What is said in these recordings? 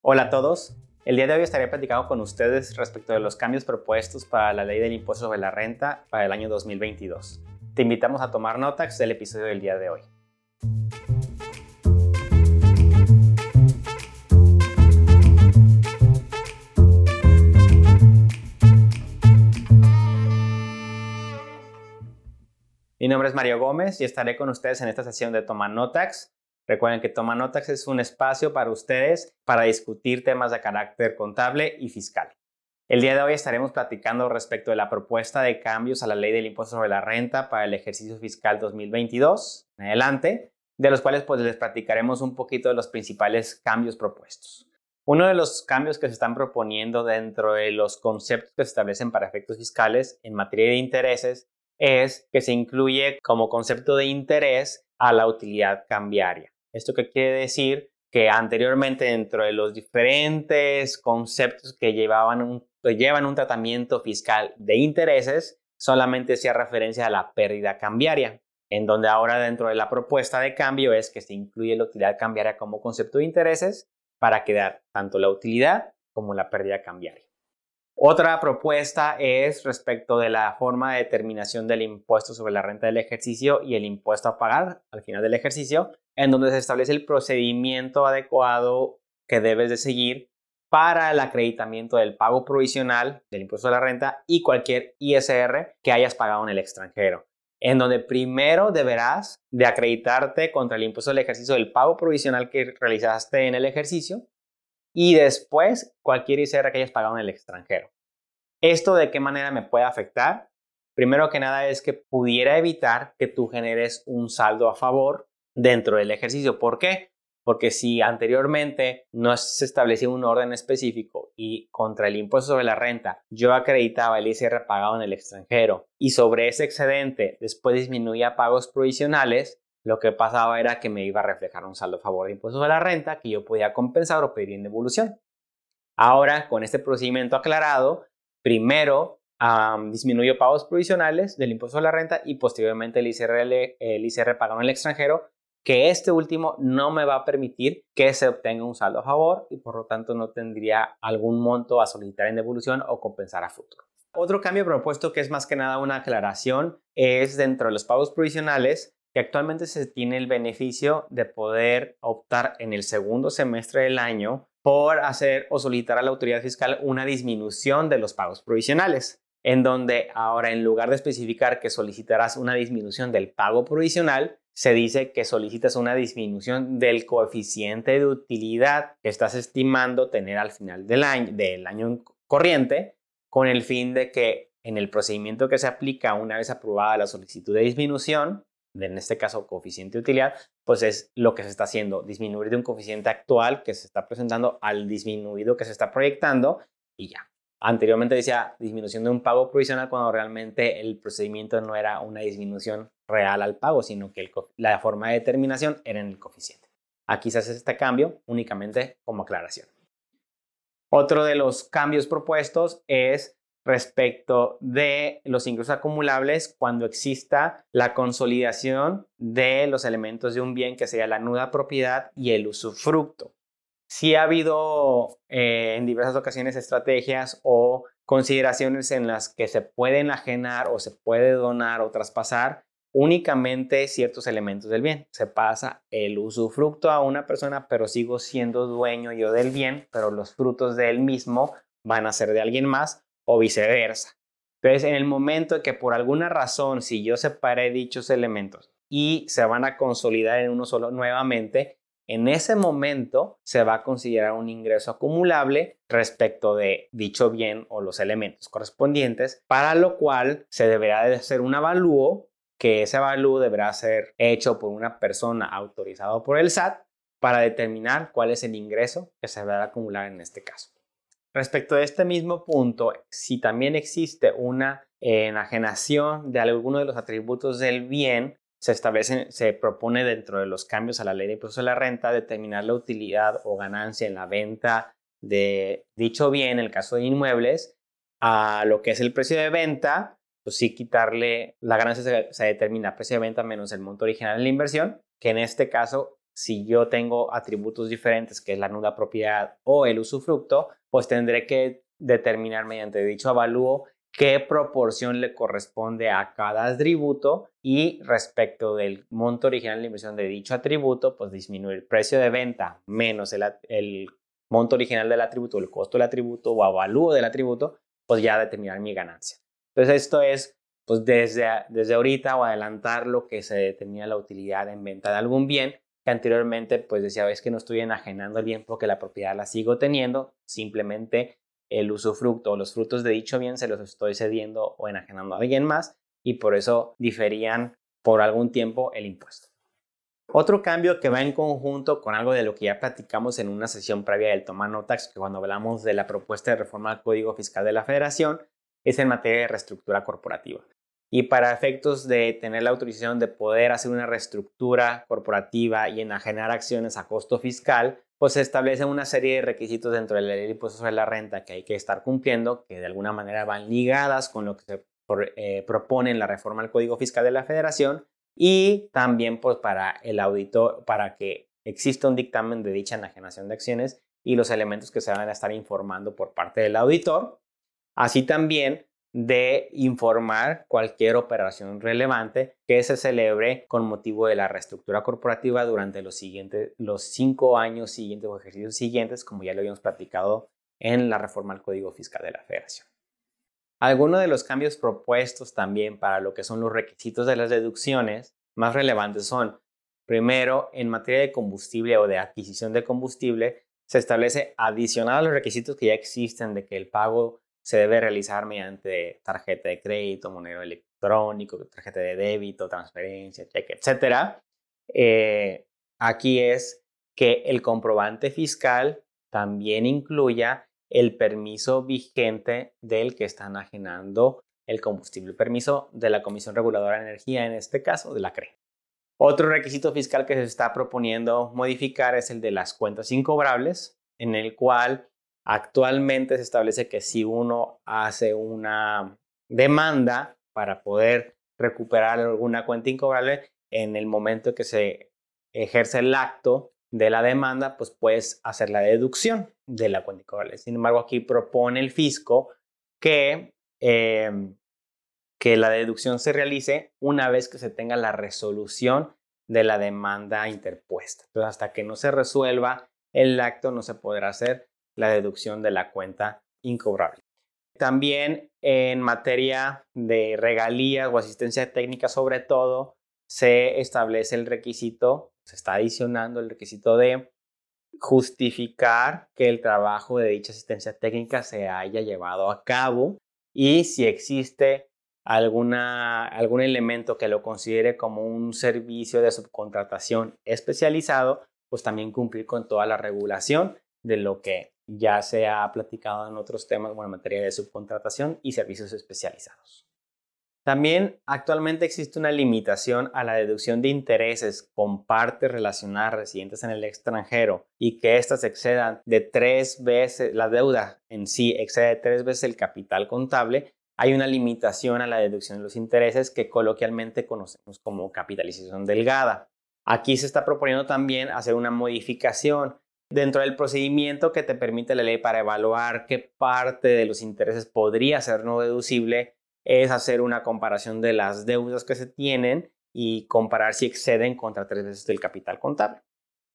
Hola a todos. El día de hoy estaré platicando con ustedes respecto de los cambios propuestos para la ley del impuesto sobre la renta para el año 2022. Te invitamos a tomar notas del episodio del día de hoy. Mi nombre es Mario Gómez y estaré con ustedes en esta sesión de Toma Notax, Recuerden que Toma Notas es un espacio para ustedes para discutir temas de carácter contable y fiscal. El día de hoy estaremos platicando respecto de la propuesta de cambios a la ley del impuesto sobre la renta para el ejercicio fiscal 2022 en adelante, de los cuales pues les platicaremos un poquito de los principales cambios propuestos. Uno de los cambios que se están proponiendo dentro de los conceptos que se establecen para efectos fiscales en materia de intereses es que se incluye como concepto de interés a la utilidad cambiaria. ¿Esto qué quiere decir? Que anteriormente dentro de los diferentes conceptos que llevaban un, llevan un tratamiento fiscal de intereses, solamente hacía referencia a la pérdida cambiaria, en donde ahora dentro de la propuesta de cambio es que se incluye la utilidad cambiaria como concepto de intereses para quedar tanto la utilidad como la pérdida cambiaria. Otra propuesta es respecto de la forma de determinación del impuesto sobre la renta del ejercicio y el impuesto a pagar al final del ejercicio, en donde se establece el procedimiento adecuado que debes de seguir para el acreditamiento del pago provisional del impuesto a la renta y cualquier ISR que hayas pagado en el extranjero, en donde primero deberás de acreditarte contra el impuesto del ejercicio del pago provisional que realizaste en el ejercicio y después cualquier ICR que hayas pagado en el extranjero. ¿Esto de qué manera me puede afectar? Primero que nada es que pudiera evitar que tú generes un saldo a favor dentro del ejercicio. ¿Por qué? Porque si anteriormente no se establecía un orden específico y contra el impuesto sobre la renta yo acreditaba el ICR pagado en el extranjero y sobre ese excedente después disminuía pagos provisionales, lo que pasaba era que me iba a reflejar un saldo a favor de impuestos de la renta que yo podía compensar o pedir en devolución. Ahora, con este procedimiento aclarado, primero disminuyo pagos provisionales del impuesto de la renta y posteriormente el ICR, el ICR pagado en el extranjero, que este último no me va a permitir que se obtenga un saldo a favor y por lo tanto no tendría algún monto a solicitar en devolución o compensar a futuro. Otro cambio propuesto que es más que nada una aclaración es dentro de los pagos provisionales que actualmente se tiene el beneficio de poder optar en el segundo semestre del año por hacer o solicitar a la autoridad fiscal una disminución de los pagos provisionales, en donde ahora en lugar de especificar que solicitarás una disminución del pago provisional, se dice que solicitas una disminución del coeficiente de utilidad que estás estimando tener al final del año, del año corriente, con el fin de que en el procedimiento que se aplica una vez aprobada la solicitud de disminución, en este caso coeficiente de utilidad, pues es lo que se está haciendo, disminuir de un coeficiente actual que se está presentando al disminuido que se está proyectando y ya. Anteriormente decía disminución de un pago provisional cuando realmente el procedimiento no era una disminución real al pago, sino que la forma de determinación era en el coeficiente. Aquí se hace este cambio únicamente como aclaración. Otro de los cambios propuestos es respecto de los ingresos acumulables cuando exista la consolidación de los elementos de un bien que sería la nuda propiedad y el usufructo. Si ha habido eh, en diversas ocasiones estrategias o consideraciones en las que se pueden enajenar o se puede donar o traspasar únicamente ciertos elementos del bien. Se pasa el usufructo a una persona, pero sigo siendo dueño yo del bien, pero los frutos de él mismo van a ser de alguien más o viceversa. Entonces, en el momento que por alguna razón, si yo separé dichos elementos y se van a consolidar en uno solo nuevamente, en ese momento se va a considerar un ingreso acumulable respecto de dicho bien o los elementos correspondientes, para lo cual se deberá de hacer un avalúo, que ese avalúo deberá ser hecho por una persona autorizada por el SAT para determinar cuál es el ingreso que se a acumular en este caso. Respecto a este mismo punto, si también existe una enajenación de alguno de los atributos del bien, se establece, se propone dentro de los cambios a la ley de impuestos de la renta determinar la utilidad o ganancia en la venta de dicho bien, en el caso de inmuebles, a lo que es el precio de venta, pues sí quitarle la ganancia se, se determina precio de venta menos el monto original de la inversión, que en este caso si yo tengo atributos diferentes, que es la nuda propiedad o el usufructo, pues tendré que determinar mediante dicho avalúo qué proporción le corresponde a cada atributo y respecto del monto original de inversión de dicho atributo, pues disminuir el precio de venta menos el, monto original del atributo, el costo del atributo o avalúo del atributo, pues ya determinar mi ganancia. Entonces esto es pues desde, desde ahorita o adelantar lo que se determina la utilidad en venta de algún bien que anteriormente pues decía, ves que no estoy enajenando el bien porque la propiedad la sigo teniendo, simplemente el usufructo o los frutos de dicho bien se los estoy cediendo o enajenando a alguien más y por eso diferían por algún tiempo el impuesto. Otro cambio que va en conjunto con algo de lo que ya platicamos en una sesión previa del Toma Notax, que cuando hablamos de la propuesta de reforma al Código Fiscal de la Federación, es en materia de reestructura corporativa. Y para efectos de tener la autorización de poder hacer una reestructura corporativa y enajenar acciones a costo fiscal, pues se establece una serie de requisitos dentro de la ley de impuestos sobre la renta que hay que estar cumpliendo, que de alguna manera van ligadas con lo que se eh, propone en la reforma al Código Fiscal de la Federación y también pues para el auditor, para que exista un dictamen de dicha enajenación de acciones y los elementos que se van a estar informando por parte del auditor, así también de informar cualquier operación relevante que se celebre con motivo de la reestructura corporativa durante los, siguientes, los cinco años siguientes o ejercicios siguientes, como ya lo habíamos platicado en la reforma al Código Fiscal de la Federación. Algunos de los cambios propuestos también para lo que son los requisitos de las deducciones más relevantes son, primero, en materia de combustible o de adquisición de combustible, se establece adicional a los requisitos que ya existen de que el pago se debe realizar mediante tarjeta de crédito, monedero electrónico, tarjeta de débito, transferencia, cheque, etc. Eh, aquí es que el comprobante fiscal también incluya el permiso vigente del que está enajenando el combustible, permiso de la Comisión Reguladora de Energía, en este caso de la CRE. Otro requisito fiscal que se está proponiendo modificar es el de las cuentas incobrables, en el cual Actualmente se establece que si uno hace una demanda para poder recuperar alguna cuenta incobrable, en el momento que se ejerce el acto de la demanda, pues puedes hacer la deducción de la cuenta incobrable. Sin embargo, aquí propone el fisco que, em, que la deducción se realice una vez que se tenga la resolución de la demanda interpuesta. Entonces, hasta que no se resuelva el acto, no se podrá hacer la deducción de la cuenta incobrable. También en materia de regalías o asistencia técnica, sobre todo, se establece el requisito, se está adicionando el requisito de justificar que el trabajo de dicha asistencia técnica se haya llevado a cabo y si existe alguna, algún elemento que lo considere como un servicio de subcontratación especializado, pues también cumplir con toda la regulación de lo que ya se ha platicado en otros temas, bueno, en materia de subcontratación y servicios especializados. También actualmente existe una limitación a la deducción de intereses con partes relacionadas residentes en el extranjero y que éstas excedan de tres veces, la deuda en sí excede tres veces el capital contable, hay una limitación a la deducción de los intereses que coloquialmente conocemos como capitalización delgada. Aquí se está proponiendo también hacer una modificación dentro del procedimiento que te permite la ley para evaluar qué parte de los intereses podría ser no deducible es hacer una comparación de las deudas que se tienen y comparar si exceden contra tres veces del capital contable.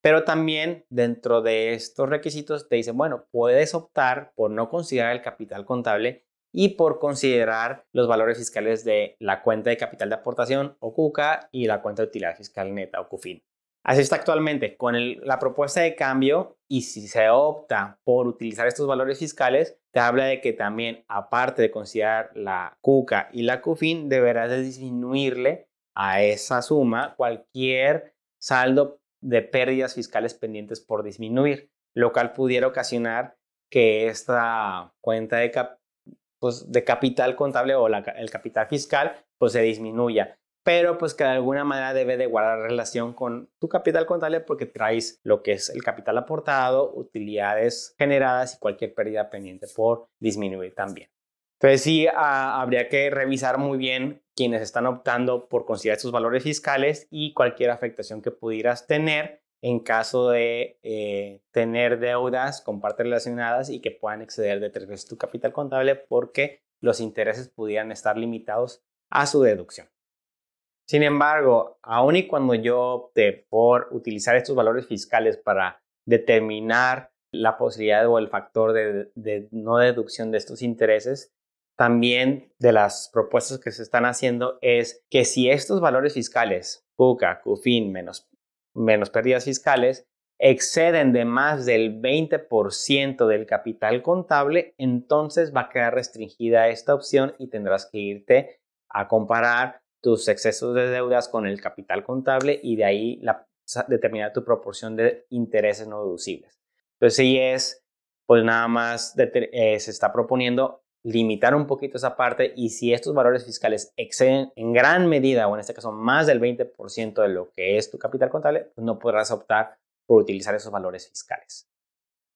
Pero también dentro de estos requisitos te dicen, bueno, puedes optar por no considerar el capital contable y por considerar los valores fiscales de la cuenta de capital de aportación o CUCA y la cuenta de utilidad fiscal neta o CUFIN. Así está actualmente. Con la propuesta de cambio y si se opta por utilizar estos valores fiscales, te habla de que también, aparte de considerar la CUCA y la CUFIN, deberás de disminuirle a esa suma cualquier saldo de pérdidas fiscales pendientes por disminuir, lo cual pudiera ocasionar que esta cuenta de, pues, de capital contable o el capital fiscal pues se disminuya pero pues que de alguna manera debe de guardar relación con tu capital contable porque traes lo que es el capital aportado, utilidades generadas y cualquier pérdida pendiente por disminuir también. Entonces sí, ah, habría que revisar muy bien quienes están optando por considerar estos valores fiscales y cualquier afectación que pudieras tener en caso de eh, tener deudas con partes relacionadas y que puedan exceder de tres veces tu capital contable porque los intereses pudieran estar limitados a su deducción. Sin embargo, aun y cuando yo opte por utilizar estos valores fiscales para determinar la posibilidad o el factor de, no deducción de estos intereses, también de las propuestas que se están haciendo es que si estos valores fiscales, PUCA, CUFIN, menos, menos pérdidas fiscales, exceden de más del 20% del capital contable, entonces va a quedar restringida esta opción y tendrás que irte a comparar tus excesos de deudas con el capital contable y de ahí determinar tu proporción de intereses no deducibles. Entonces, sí es, pues nada más eh, se está proponiendo limitar un poquito esa parte y si estos valores fiscales exceden en gran medida o en este caso más del 20% de lo que es tu capital contable, pues no podrás optar por utilizar esos valores fiscales.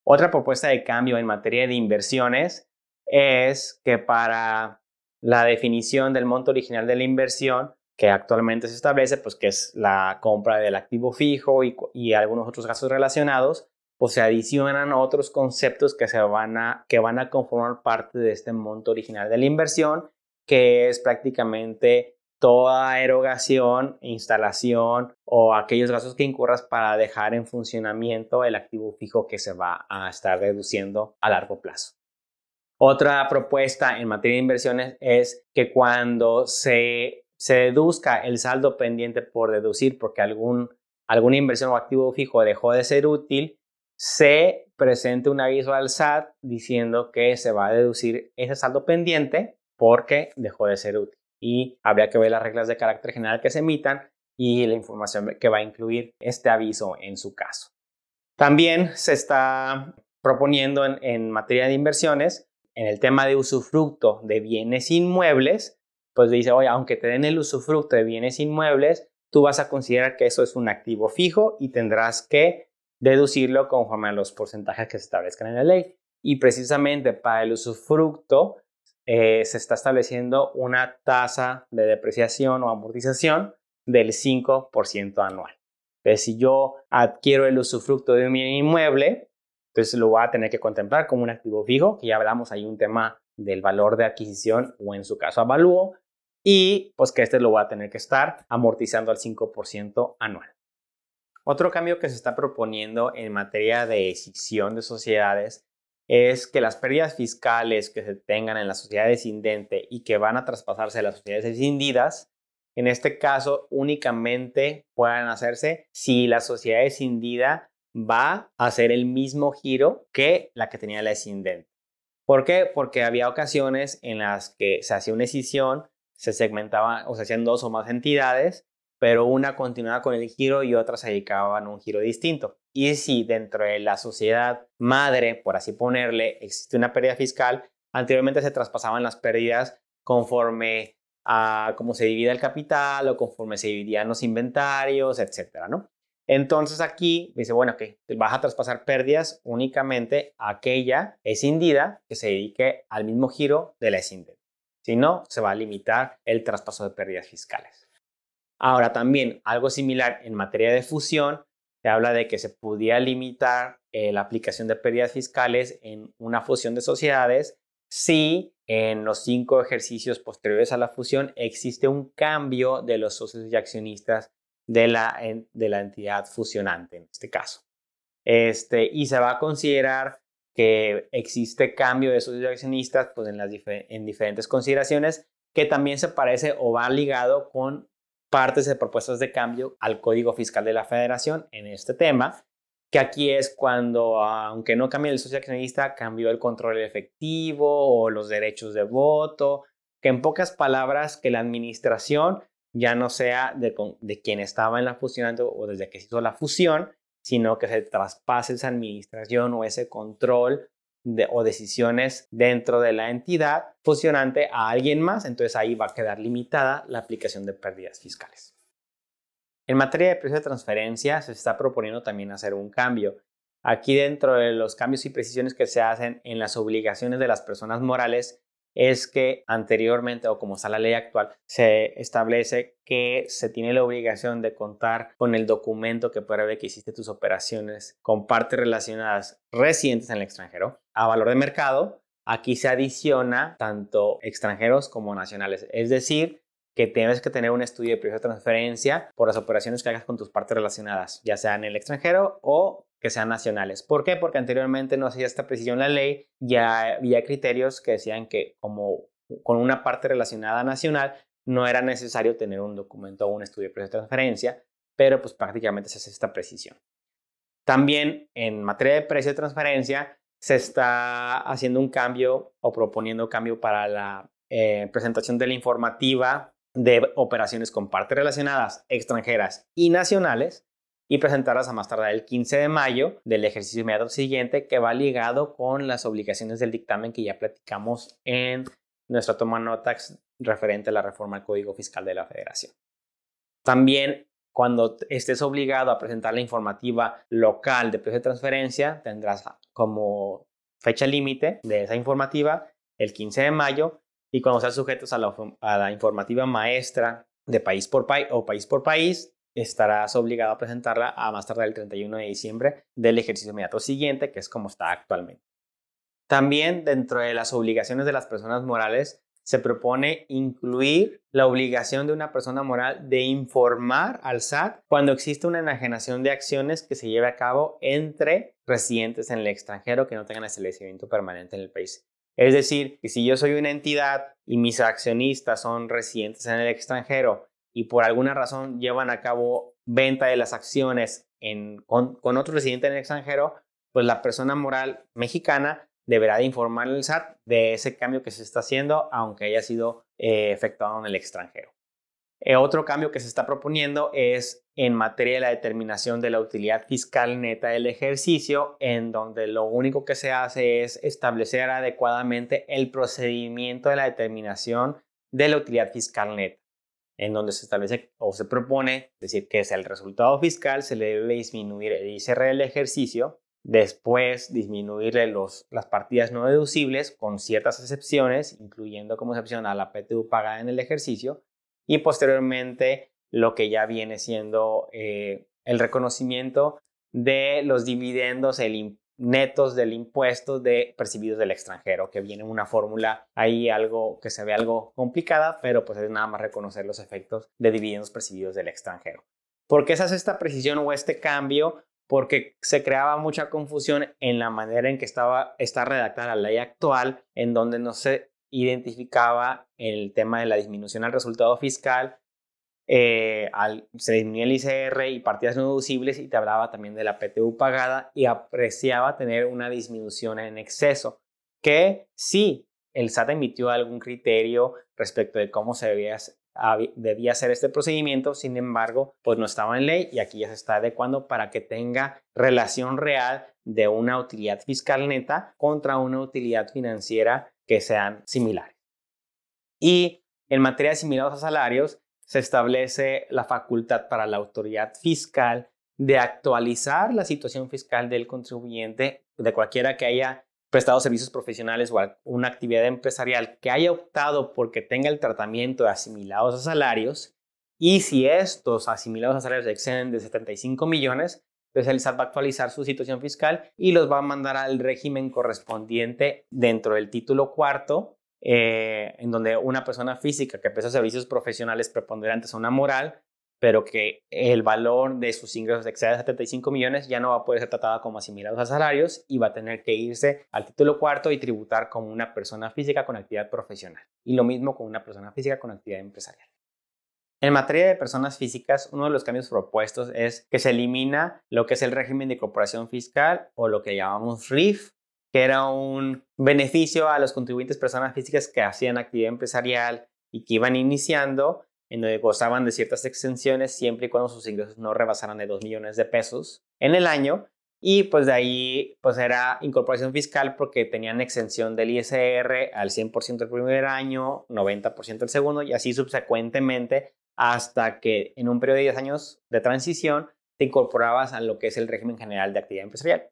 Otra propuesta de cambio en materia de inversiones es que para la definición del monto original de la inversión que actualmente se establece, pues que es la compra del activo fijo y, algunos otros gastos relacionados, pues se adicionan otros conceptos que, se van a, que van a conformar parte de este monto original de la inversión, que es prácticamente toda erogación, instalación o aquellos gastos que incurras para dejar en funcionamiento el activo fijo que se va a estar reduciendo a largo plazo. Otra propuesta en materia de inversiones es que cuando se, se deduzca el saldo pendiente por deducir porque algún, alguna inversión o activo fijo dejó de ser útil, se presente un aviso al SAT diciendo que se va a deducir ese saldo pendiente porque dejó de ser útil. Y habría que ver las reglas de carácter general que se emitan y la información que va a incluir este aviso en su caso. También se está proponiendo en, en materia de inversiones en el tema de usufructo de bienes inmuebles, pues dice, oye, aunque te den el usufructo de bienes inmuebles, tú vas a considerar que eso es un activo fijo y tendrás que deducirlo conforme a los porcentajes que se establezcan en la ley. Y precisamente para el usufructo eh, se está estableciendo una tasa de depreciación o amortización del 5% anual. Entonces, si yo adquiero el usufructo de un bien inmueble, entonces lo va a tener que contemplar como un activo fijo, que ya hablamos ahí un tema del valor de adquisición o en su caso avalúo, y pues que este lo va a tener que estar amortizando al 5% anual. Otro cambio que se está proponiendo en materia de escisión de sociedades es que las pérdidas fiscales que se tengan en las sociedades indente y que van a traspasarse a las sociedades escindidas, en este caso únicamente puedan hacerse si la sociedad escindida va a hacer el mismo giro que la que tenía la escindente. ¿Por qué? Porque había ocasiones en las que se hacía una escisión, se segmentaba o se hacían dos o más entidades, pero una continuaba con el giro y otras se dedicaban a un giro distinto. Y si dentro de la sociedad madre, por así ponerle, existe una pérdida fiscal, anteriormente se traspasaban las pérdidas conforme a cómo se divide el capital o conforme se dividían los inventarios, etcétera, ¿no? Entonces aquí dice, bueno, que vas a traspasar pérdidas únicamente a aquella escindida que se dedique al mismo giro de la escindida. Si no, se va a limitar el traspaso de pérdidas fiscales. Ahora también algo similar en materia de fusión, se habla de que se podía limitar eh, la aplicación de pérdidas fiscales en una fusión de sociedades si en los cinco ejercicios posteriores a la fusión existe un cambio de los socios y accionistas de la, de la entidad fusionante en este caso. Este, y se va a considerar que existe cambio de socios accionistas pues, en, las en diferentes consideraciones que también se parece o va ligado con partes de propuestas de cambio al Código Fiscal de la Federación en este tema, que aquí es cuando, aunque no cambie el socio accionista, cambió el control efectivo o los derechos de voto, que en pocas palabras que la administración ya no sea de, quien estaba en la fusión o desde que se hizo la fusión, sino que se traspase esa administración o ese control o decisiones dentro de la entidad fusionante a alguien más, entonces ahí va a quedar limitada la aplicación de pérdidas fiscales. En materia de precio de transferencia se está proponiendo también hacer un cambio. Aquí dentro de los cambios y precisiones que se hacen en las obligaciones de las personas morales, es que anteriormente o como está la ley actual, se establece que se tiene la obligación de contar con el documento que pruebe que hiciste tus operaciones con partes relacionadas residentes en el extranjero a valor de mercado. Aquí se adiciona tanto extranjeros como nacionales, es decir, que tienes que tener un estudio de precio de transferencia por las operaciones que hagas con tus partes relacionadas, ya sea en el extranjero o que sean nacionales. ¿Por qué? Porque anteriormente no hacía esta precisión la ley, ya había criterios que decían que como con una parte relacionada nacional no era necesario tener un documento o un estudio de precio de transferencia, pero pues prácticamente se hace esta precisión. También en materia de precio de transferencia se está haciendo un cambio o proponiendo cambio para la eh, presentación de la informativa de operaciones con partes relacionadas extranjeras y nacionales y presentarlas a más tardar el 15 de mayo del ejercicio inmediato siguiente que va ligado con las obligaciones del dictamen que ya platicamos en nuestra toma notas referente a la reforma al Código Fiscal de la Federación. También cuando estés obligado a presentar la informativa local de precio de transferencia, tendrás como fecha límite de esa informativa el 15 de mayo y cuando seas sujetos a la, a la informativa maestra de país por país o país por país, estarás obligado a presentarla a más tardar el 31 de diciembre del ejercicio inmediato siguiente, que es como está actualmente. También dentro de las obligaciones de las personas morales se propone incluir la obligación de una persona moral de informar al SAT cuando existe una enajenación de acciones que se lleve a cabo entre residentes en el extranjero que no tengan establecimiento permanente en el país. Es decir, que si yo soy una entidad y mis accionistas son residentes en el extranjero y por alguna razón llevan a cabo venta de las acciones con, otro residente en el extranjero, pues la persona moral mexicana deberá de informar al SAT de ese cambio que se está haciendo, aunque haya sido eh, efectuado en el extranjero. Eh, otro cambio que se está proponiendo es en materia de la determinación de la utilidad fiscal neta del ejercicio, en donde lo único que se hace es establecer adecuadamente el procedimiento de la determinación de la utilidad fiscal neta en donde se establece o se propone decir que es el resultado fiscal, se le debe disminuir el ICR del ejercicio, después disminuirle los, las partidas no deducibles con ciertas excepciones, incluyendo como excepción a la PTU pagada en el ejercicio, y posteriormente lo que ya viene siendo eh, el reconocimiento de los dividendos, el, netos del impuesto de percibidos del extranjero, que viene una fórmula ahí algo que se ve algo complicada, pero pues es nada más reconocer los efectos de dividendos percibidos del extranjero. ¿Por qué se hace esta precisión o este cambio? Porque se creaba mucha confusión en la manera en que estaba está redactada la ley actual, en donde no se identificaba el tema de la disminución al resultado fiscal eh, se disminuía el ICR y partidas no deducibles y te hablaba también de la PTU pagada y apreciaba tener una disminución en exceso, que sí, el SAT emitió algún criterio respecto de cómo se debía, debía hacer este procedimiento, sin embargo, pues no estaba en ley y aquí ya se está adecuando para que tenga relación real de una utilidad fiscal neta contra una utilidad financiera que sean similares. Y en materia de similares a salarios, se establece la facultad para la autoridad fiscal de actualizar la situación fiscal del contribuyente, de cualquiera que haya prestado servicios profesionales o una actividad empresarial que haya optado porque tenga el tratamiento de asimilados a salarios y si estos asimilados a salarios exceden de 75 millones, entonces el SAT va a actualizar su situación fiscal y los va a mandar al régimen correspondiente dentro del título cuarto eh, en donde una persona física que presta servicios profesionales preponderantes a una moral, pero que el valor de sus ingresos excede a 75 millones, ya no va a poder ser tratada como asimilados a salarios y va a tener que irse al título cuarto y tributar como una persona física con actividad profesional. Y lo mismo con una persona física con actividad empresarial. En materia de personas físicas, uno de los cambios propuestos es que se elimina lo que es el régimen de corporación fiscal o lo que llamamos RIF, que era un beneficio a los contribuyentes personas físicas que hacían actividad empresarial y que iban iniciando, en donde gozaban de ciertas exenciones siempre y cuando sus ingresos no rebasaran de 2 millones de pesos en el año. Y pues de ahí pues era incorporación fiscal porque tenían exención del ISR al 100% el primer año, 90% el segundo y así subsecuentemente hasta que en un periodo de 10 años de transición te incorporabas a lo que es el régimen general de actividad empresarial.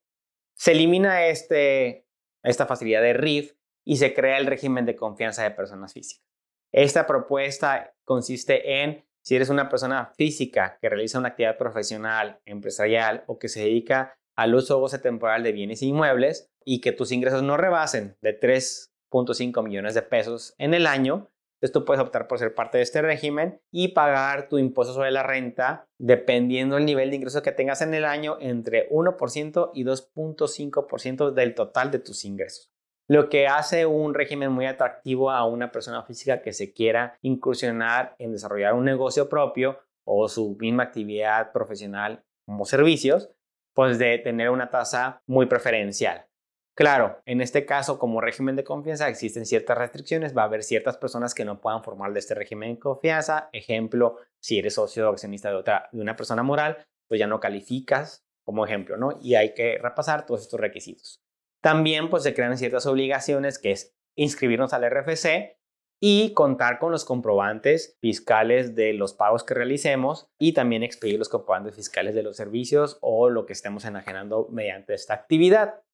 Se elimina este, esta facilidad de RIF y se crea el régimen de confianza de personas físicas. Esta propuesta consiste en, si eres una persona física que realiza una actividad profesional, empresarial o que se dedica al uso o goce temporal de bienes inmuebles y que tus ingresos no rebasen de 3.5 millones de pesos en el año, entonces tú puedes optar por ser parte de este régimen y pagar tu impuesto sobre la renta dependiendo del nivel de ingresos que tengas en el año entre 1% y 2.5% del total de tus ingresos. Lo que hace un régimen muy atractivo a una persona física que se quiera incursionar en desarrollar un negocio propio o su misma actividad profesional como servicios, pues de tener una tasa muy preferencial. Claro, en este caso, como régimen de confianza, existen ciertas restricciones. Va a haber ciertas personas que no puedan formar de este régimen de confianza. Ejemplo, si eres socio o accionista de, otra, de una persona moral, pues ya no calificas como ejemplo, ¿no? Y hay que repasar todos estos requisitos. También, pues se crean ciertas obligaciones, que es inscribirnos al RFC y contar con los comprobantes fiscales de los pagos que realicemos y también expedir los comprobantes fiscales de los servicios o lo que estemos enajenando mediante esta actividad.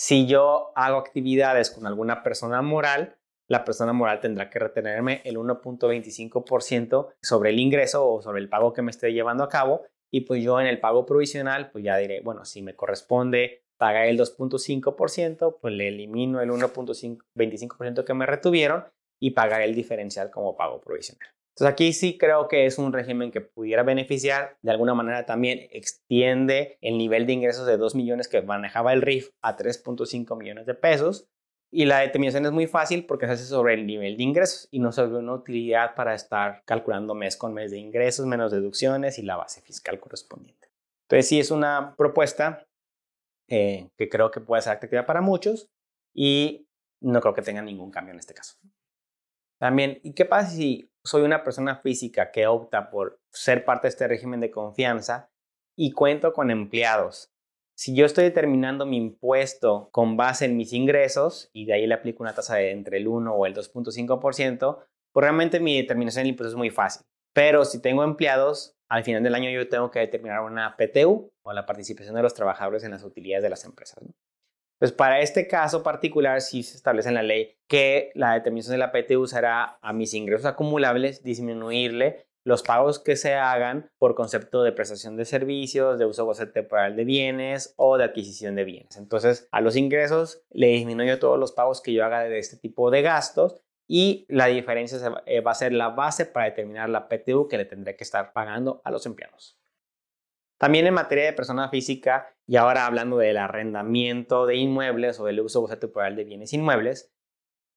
Si yo hago actividades con alguna persona moral, la persona moral tendrá que retenerme el 1.25% sobre el ingreso o sobre el pago que me esté llevando a cabo y pues yo en el pago provisional pues ya diré, bueno, si me corresponde pagar el 2.5%, pues le elimino el 1.25% que me retuvieron y pagar el diferencial como pago provisional. Entonces aquí sí creo que es un régimen que pudiera beneficiar, de alguna manera también extiende el nivel de ingresos de 2 millones que manejaba el RIF a 3.5 millones de pesos. Y la determinación es muy fácil porque se hace sobre el nivel de ingresos y no sobre una utilidad para estar calculando mes con mes de ingresos, menos deducciones y la base fiscal correspondiente. Entonces sí es una propuesta eh, que creo que puede ser atractiva para muchos y no creo que tenga ningún cambio en este caso. También, ¿y qué pasa si soy una persona física que opta por ser parte de este régimen de confianza y cuento con empleados? Si yo estoy determinando mi impuesto con base en mis ingresos y de ahí le aplico una tasa de entre el 1 o el 2.5%, pues realmente mi determinación del impuesto es muy fácil. Pero si tengo empleados, al final del año yo tengo que determinar una PTU o la participación de los trabajadores en las utilidades de las empresas. Pues para este caso particular sí se establece en la ley que la determinación de la PTU será a mis ingresos acumulables disminuirle los pagos que se hagan por concepto de prestación de servicios, de uso goce temporal de bienes o de adquisición de bienes. Entonces, a los ingresos le disminuyo todos los pagos que yo haga de este tipo de gastos y la diferencia eh, va a ser la base para determinar la PTU que le tendré que estar pagando a los empleados. También en materia de persona física, y ahora hablando del arrendamiento de inmuebles o del uso temporal de bienes inmuebles,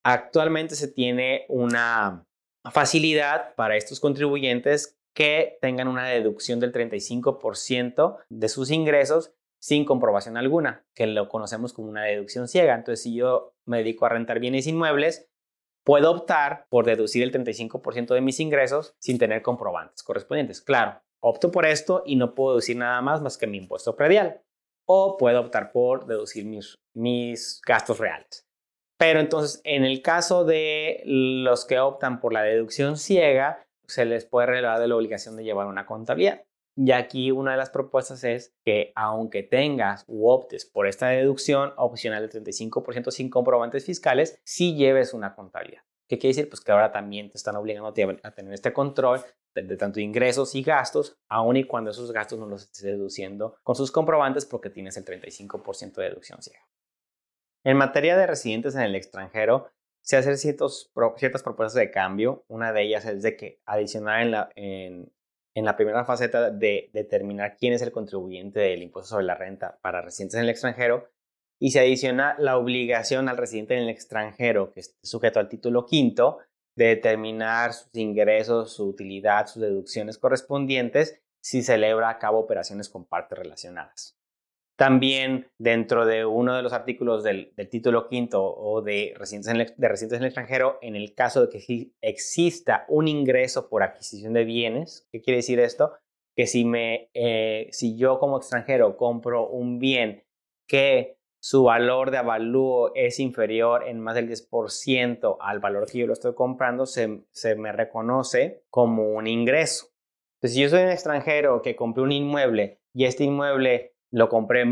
actualmente se tiene una facilidad para estos contribuyentes que tengan una deducción del 35% de sus ingresos sin comprobación alguna, que lo conocemos como una deducción ciega. Entonces, si yo me dedico a rentar bienes inmuebles, puedo optar por deducir el 35% de mis ingresos sin tener comprobantes correspondientes. Claro, opto por esto y no puedo deducir nada más más que mi impuesto predial. O puedo optar por deducir mis, mis gastos reales. Pero entonces, en el caso de los que optan por la deducción ciega, se les puede relevar de la obligación de llevar una contabilidad. Y aquí una de las propuestas es que aunque tengas u optes por esta deducción opcional del 35% sin comprobantes fiscales, sí lleves una contabilidad. ¿Qué quiere decir? Pues que ahora también te están obligando a tener este control de, tanto ingresos y gastos, aun y cuando esos gastos no los estés deduciendo con sus comprobantes porque tienes el 35% de deducción ciega. En materia de residentes en el extranjero, se hacen ciertas propuestas de cambio. Una de ellas es de que adicionar en la, en, en la primera faceta de determinar quién es el contribuyente del impuesto sobre la renta para residentes en el extranjero y se adiciona la obligación al residente en el extranjero que esté sujeto al título quinto de determinar sus ingresos, su utilidad, sus deducciones correspondientes si celebra a cabo operaciones con partes relacionadas. También dentro de uno de los artículos del, título quinto o de residentes, en el, de residentes en el extranjero, en el caso de que exista un ingreso por adquisición de bienes, ¿qué quiere decir esto? Que si, me, eh, si yo como extranjero compro un bien que su valor de avalúo es inferior en más del 10% al valor que yo lo estoy comprando, se, se me reconoce como un ingreso. Entonces, si yo soy un extranjero que compré un inmueble y este inmueble lo compré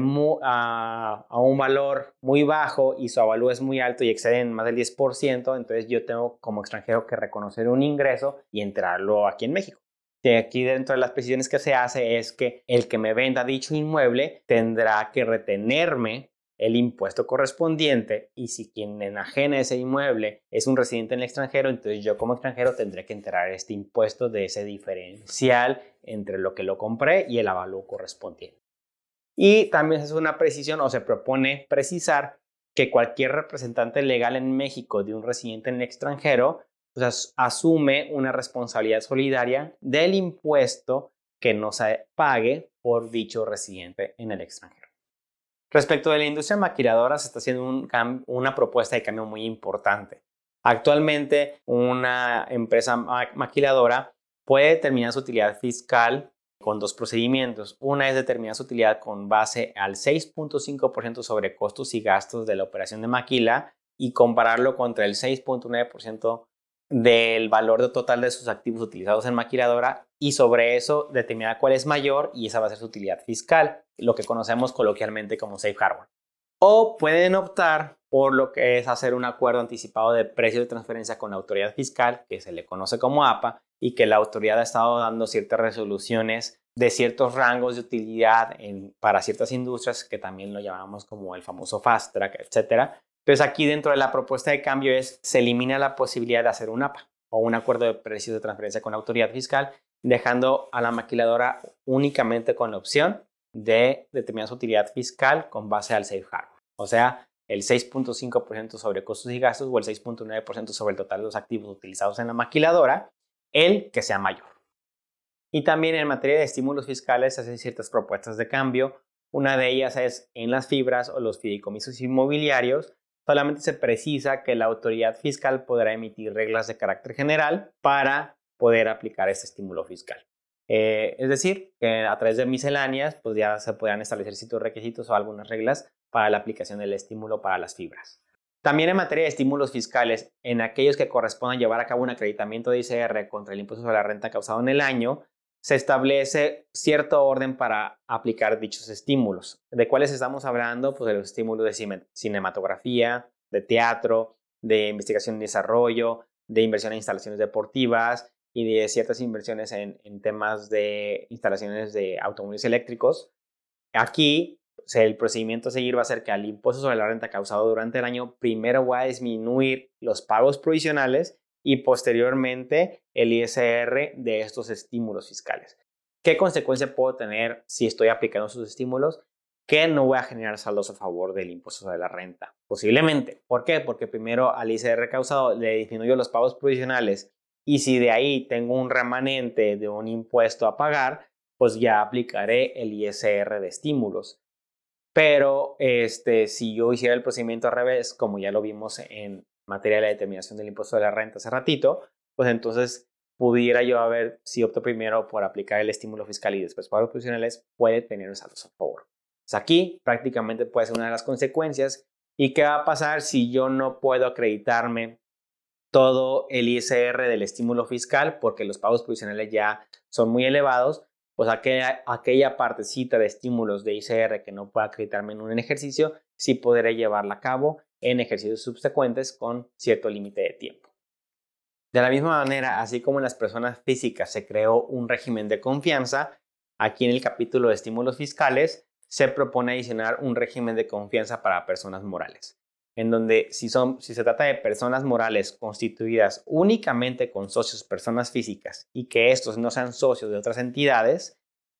a, un valor muy bajo y su avalúo es muy alto y exceden más del 10%, entonces yo tengo como extranjero que reconocer un ingreso y entrarlo aquí en México. Y aquí dentro de las precisiones que se hace es que el que me venda dicho inmueble tendrá que retenerme el impuesto correspondiente y si quien enajena ese inmueble es un residente en el extranjero, entonces yo como extranjero tendré que enterar este impuesto de ese diferencial entre lo que lo compré y el avalúo correspondiente. Y también es una precisión o se propone precisar que cualquier representante legal en México de un residente en el extranjero pues, asume una responsabilidad solidaria del impuesto que no se pague por dicho residente en el extranjero. Respecto de la industria maquiladora, se está haciendo una propuesta de cambio muy importante. Actualmente, una empresa maquiladora puede determinar su utilidad fiscal con dos procedimientos. Una es determinar su utilidad con base al 6.5% sobre costos y gastos de la operación de maquila y compararlo contra el 6.9% del valor total de sus activos utilizados en maquiladora y sobre eso determinar cuál es mayor y esa va a ser su utilidad fiscal, lo que conocemos coloquialmente como safe harbor. O pueden optar por lo que es hacer un acuerdo anticipado de precio de transferencia con la autoridad fiscal, que se le conoce como APA, y que la autoridad ha estado dando ciertas resoluciones de ciertos rangos de utilidad para ciertas industrias, que también lo llamamos como el famoso fast track, etc. Entonces aquí dentro de la propuesta de cambio es, se elimina la posibilidad de hacer un APA o un acuerdo de precios de transferencia con la autoridad fiscal, dejando a la maquiladora únicamente con la opción de determinar su utilidad fiscal con base al safe harbor. O sea, el 6.5% sobre costos y gastos o el 6.9% sobre el total de los activos utilizados en la maquiladora, el que sea mayor. Y también en materia de estímulos fiscales se hacen ciertas propuestas de cambio. Una de ellas es en las fibras o los fideicomisos inmobiliarios. Solamente se precisa que la autoridad fiscal podrá emitir reglas de carácter general para poder aplicar este estímulo fiscal. Eh, es decir, que a través de misceláneas pues ya se podrán establecer ciertos requisitos o algunas reglas para la aplicación del estímulo para las fibras. También en materia de estímulos fiscales, en aquellos que correspondan llevar a cabo un acreditamiento de ICR contra el impuesto sobre la renta causado en el año, se establece cierto orden para aplicar dichos estímulos. ¿De cuáles estamos hablando? Pues de los estímulos de cinematografía, de teatro, de investigación y desarrollo, de inversión en instalaciones deportivas y de ciertas inversiones en, temas de instalaciones de automóviles eléctricos. Aquí el procedimiento a seguir va a ser que al impuesto sobre la renta causado durante el año, primero voy a disminuir los pagos provisionales y posteriormente el ISR de estos estímulos fiscales. ¿Qué consecuencia puedo tener si estoy aplicando esos estímulos? Que no voy a generar saldos a favor del impuesto sobre la renta. Posiblemente. ¿Por qué? Porque primero al ISR causado le disminuyo los pagos provisionales y si de ahí tengo un remanente de un impuesto a pagar, pues ya aplicaré el ISR de estímulos. Pero este, si yo hiciera el procedimiento al revés, como ya lo vimos en materia de la determinación del impuesto de la renta hace ratito, pues entonces pudiera yo haber, si opto primero por aplicar el estímulo fiscal y después pagos profesionales, puede tener saldos a favor. Pues aquí prácticamente puede ser una de las consecuencias. ¿Y qué va a pasar si yo no puedo acreditarme todo el ISR del estímulo fiscal porque los pagos provisionales ya son muy elevados? pues aquella, partecita de estímulos de ICR que no pueda acreditarme en un ejercicio, sí podré llevarla a cabo en ejercicios subsecuentes con cierto límite de tiempo. De la misma manera, así como en las personas físicas se creó un régimen de confianza, aquí en el capítulo de estímulos fiscales se propone adicionar un régimen de confianza para personas morales en donde si, son, si se trata de personas morales constituidas únicamente con socios personas físicas y que estos no sean socios de otras entidades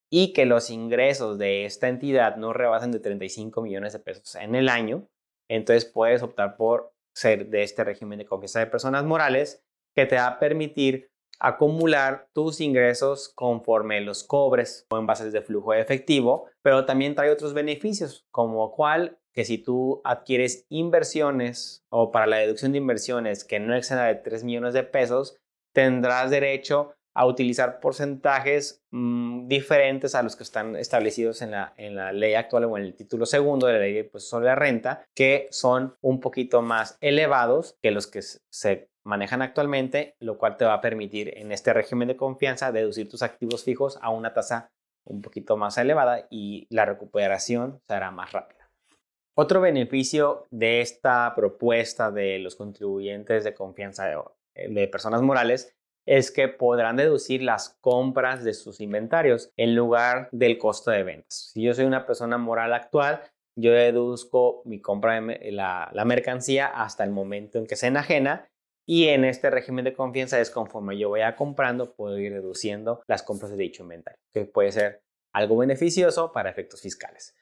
y que los ingresos de esta entidad no rebasen de 35 millones de pesos en el año, entonces puedes optar por ser de este régimen de confianza de personas morales que te va a permitir acumular tus ingresos conforme los cobres o en bases de flujo de efectivo, pero también trae otros beneficios, como cual que si tú adquieres inversiones o para la deducción de inversiones que no exceda de 3 millones de pesos, tendrás derecho a utilizar porcentajes mm, diferentes a los que están establecidos en la, en la ley actual o en el título segundo de la ley de sobre la renta, que son un poquito más elevados que los que se manejan actualmente, lo cual te va a permitir en este régimen de confianza deducir tus activos fijos a una tasa un poquito más elevada y la recuperación será más rápida. Otro beneficio de esta propuesta de los contribuyentes de confianza de, personas morales es que podrán deducir las compras de sus inventarios en lugar del costo de ventas. Si yo soy una persona moral actual, yo deduzco mi compra de la, mercancía hasta el momento en que se enajena y en este régimen de confianza es conforme yo vaya comprando, puedo ir reduciendo las compras de dicho inventario, que puede ser algo beneficioso para efectos fiscales.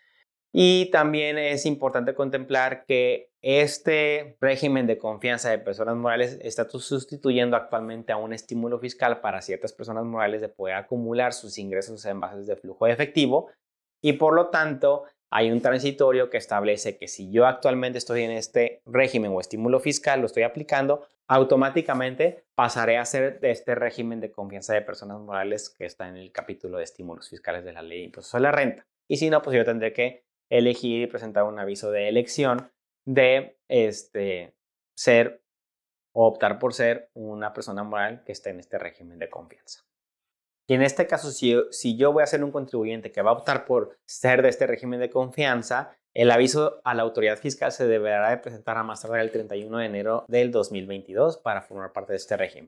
Y también es importante contemplar que este régimen de confianza de personas morales está sustituyendo actualmente a un estímulo fiscal para ciertas personas morales de poder acumular sus ingresos en bases de flujo de efectivo y por lo tanto hay un transitorio que establece que si yo actualmente estoy en este régimen o estímulo fiscal, lo estoy aplicando, automáticamente pasaré a ser de este régimen de confianza de personas morales que está en el capítulo de estímulos fiscales de la ley de impuestos a la renta. Y si no, pues yo tendré que elegir y presentar un aviso de elección de este, ser o optar por ser una persona moral que esté en este régimen de confianza. Y en este caso, si, si yo voy a ser un contribuyente que va a optar por ser de este régimen de confianza, el aviso a la autoridad fiscal se deberá de presentar a más tardar el 31 de enero del 2022 para formar parte de este régimen.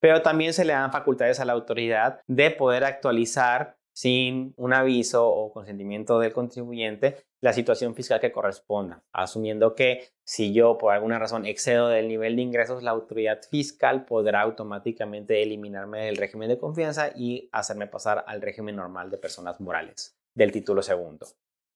Pero también se le dan facultades a la autoridad de poder actualizar sin un aviso o consentimiento del contribuyente la situación fiscal que corresponda, asumiendo que si yo por alguna razón excedo del nivel de ingresos, la autoridad fiscal podrá automáticamente eliminarme del régimen de confianza y hacerme pasar al régimen normal de personas morales del título segundo.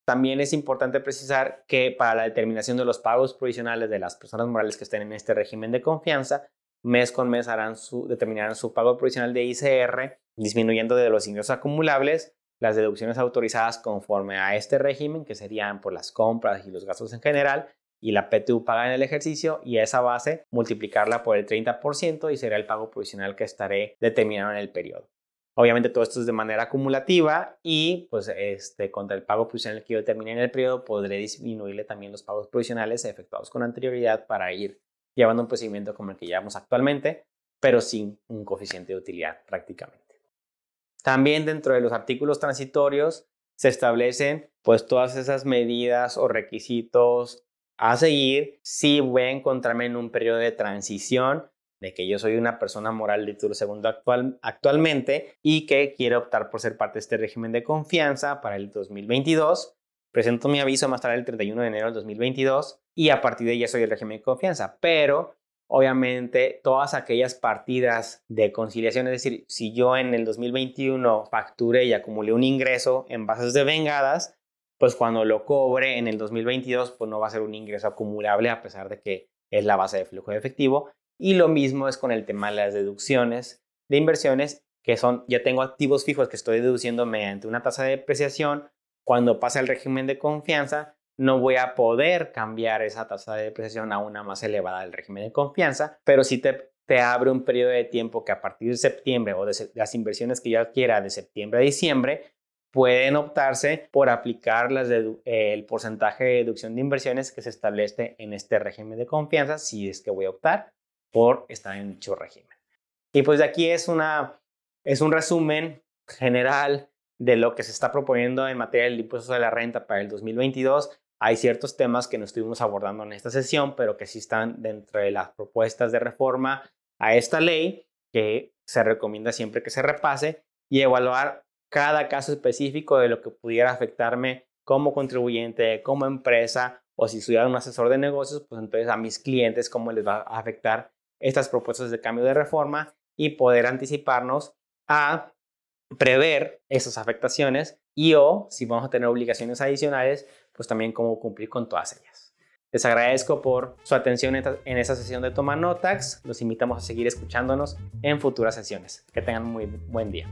También es importante precisar que para la determinación de los pagos provisionales de las personas morales que estén en este régimen de confianza, mes con mes harán su, determinarán su pago provisional de ICR disminuyendo de los ingresos acumulables las deducciones autorizadas conforme a este régimen, que serían por las compras y los gastos en general, y la PTU paga en el ejercicio, y a esa base multiplicarla por el 30% y será el pago provisional que estaré determinando en el periodo. Obviamente todo esto es de manera acumulativa y pues este, contra el pago provisional que yo determine en el periodo podré disminuirle también los pagos provisionales efectuados con anterioridad para ir llevando un procedimiento como el que llevamos actualmente, pero sin un coeficiente de utilidad prácticamente. También dentro de los artículos transitorios se establecen pues todas esas medidas o requisitos a seguir si voy a encontrarme en un periodo de transición de que yo soy una persona moral de título segundo actual, actualmente y que quiero optar por ser parte de este régimen de confianza para el 2022. Presento mi aviso más tarde el 31 de enero del 2022 y a partir de ahí ya soy el régimen de confianza, pero obviamente todas aquellas partidas de conciliación, es decir, si yo en el 2021 facturé y acumulé un ingreso en bases de vengadas, pues cuando lo cobre en el 2022, pues no va a ser un ingreso acumulable a pesar de que es la base de flujo de efectivo. Y lo mismo es con el tema de las deducciones de inversiones, que son, ya tengo activos fijos que estoy deduciendo mediante una tasa de depreciación. Cuando pase el régimen de confianza, no voy a poder cambiar esa tasa de depreciación a una más elevada del régimen de confianza, pero sí te, te abre un periodo de tiempo que a partir de septiembre o de las inversiones que yo adquiera de septiembre a diciembre, pueden optarse por aplicar las el porcentaje de deducción de inversiones que se establece en este régimen de confianza si es que voy a optar por estar en dicho régimen. Y pues de aquí es, una, es un resumen general de lo que se está proponiendo en materia del impuesto de la renta para el 2022 hay ciertos temas que no estuvimos abordando en esta sesión, pero que sí están dentro de las propuestas de reforma a esta ley, que se recomienda siempre que se repase y evaluar cada caso específico de lo que pudiera afectarme como contribuyente, como empresa o si soy un asesor de negocios, pues entonces a mis clientes cómo les va a afectar estas propuestas de cambio de reforma y poder anticiparnos a prever esas afectaciones y o si vamos a tener obligaciones adicionales, pues también cómo cumplir con todas ellas. Les agradezco por su atención en esta sesión de Toma Notax. Los invitamos a seguir escuchándonos en futuras sesiones. Que tengan muy buen día.